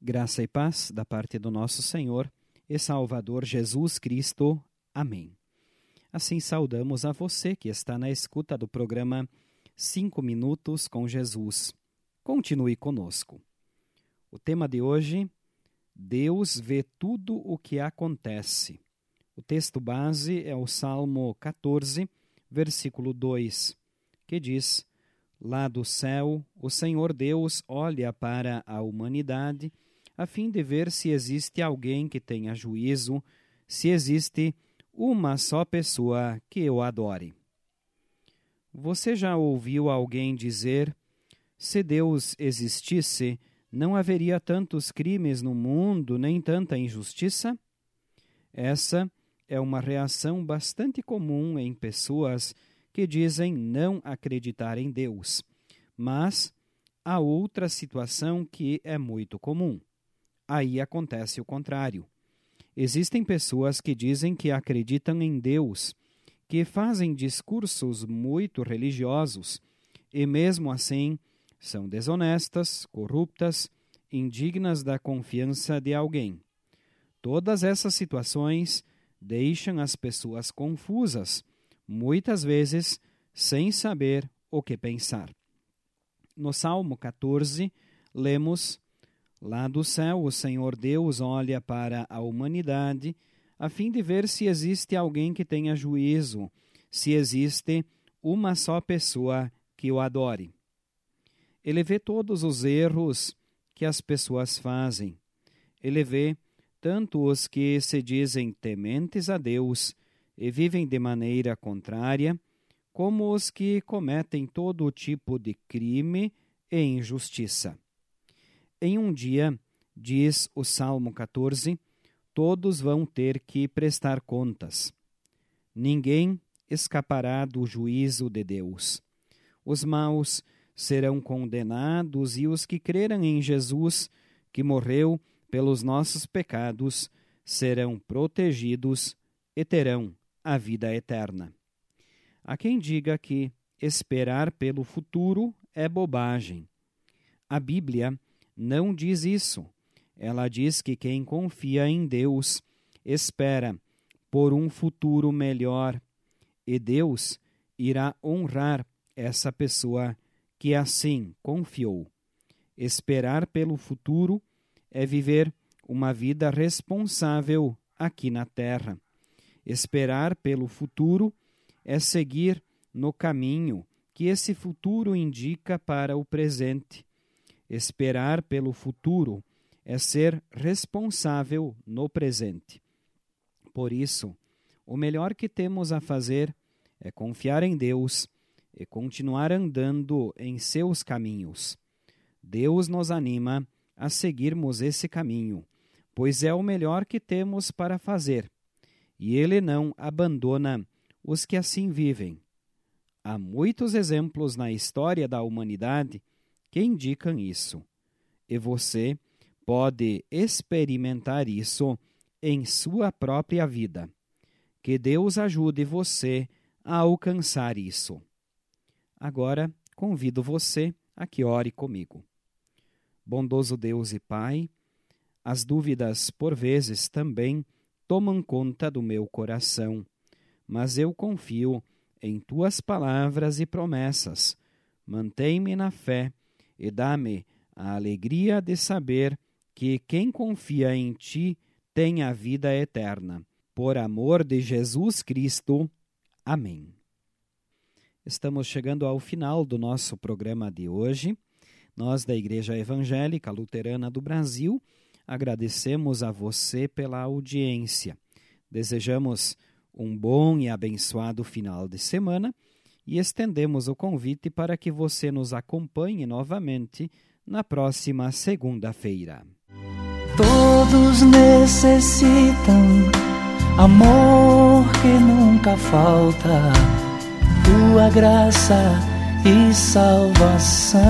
Graça e paz da parte do nosso Senhor e Salvador Jesus Cristo. Amém. Assim saudamos a você que está na escuta do programa Cinco Minutos com Jesus. Continue conosco. O tema de hoje: Deus vê tudo o que acontece. O texto base é o Salmo 14, versículo 2, que diz: Lá do céu, o Senhor Deus olha para a humanidade a fim de ver se existe alguém que tenha juízo, se existe uma só pessoa que o adore. Você já ouviu alguém dizer: se Deus existisse, não haveria tantos crimes no mundo nem tanta injustiça? Essa é uma reação bastante comum em pessoas que dizem não acreditar em Deus. Mas há outra situação que é muito comum aí acontece o contrário. Existem pessoas que dizem que acreditam em Deus, que fazem discursos muito religiosos e, mesmo assim, são desonestas, corruptas, indignas da confiança de alguém. Todas essas situações deixam as pessoas confusas, muitas vezes sem saber o que pensar. No Salmo 14, lemos Lá do céu, o Senhor Deus olha para a humanidade a fim de ver se existe alguém que tenha juízo, se existe uma só pessoa que o adore. Ele vê todos os erros que as pessoas fazem. Ele vê tanto os que se dizem tementes a Deus e vivem de maneira contrária, como os que cometem todo tipo de crime e injustiça. Em um dia, diz o Salmo 14, todos vão ter que prestar contas. Ninguém escapará do juízo de Deus. Os maus serão condenados e os que creram em Jesus, que morreu pelos nossos pecados, serão protegidos e terão a vida eterna. Há quem diga que esperar pelo futuro é bobagem. A Bíblia não diz isso. Ela diz que quem confia em Deus espera por um futuro melhor e Deus irá honrar essa pessoa que assim confiou. Esperar pelo futuro é viver uma vida responsável aqui na terra. Esperar pelo futuro é seguir no caminho que esse futuro indica para o presente Esperar pelo futuro é ser responsável no presente. Por isso, o melhor que temos a fazer é confiar em Deus e continuar andando em seus caminhos. Deus nos anima a seguirmos esse caminho, pois é o melhor que temos para fazer, e Ele não abandona os que assim vivem. Há muitos exemplos na história da humanidade que indicam isso. E você pode experimentar isso em sua própria vida. Que Deus ajude você a alcançar isso. Agora, convido você a que ore comigo. Bondoso Deus e Pai, as dúvidas por vezes também tomam conta do meu coração, mas eu confio em tuas palavras e promessas. Mantém-me na fé e dá-me a alegria de saber que quem confia em ti tem a vida eterna. Por amor de Jesus Cristo. Amém. Estamos chegando ao final do nosso programa de hoje. Nós, da Igreja Evangélica Luterana do Brasil, agradecemos a você pela audiência. Desejamos um bom e abençoado final de semana e estendemos o convite para que você nos acompanhe novamente na próxima segunda-feira. Todos necessitam amor que nunca falta, tua graça e salvação.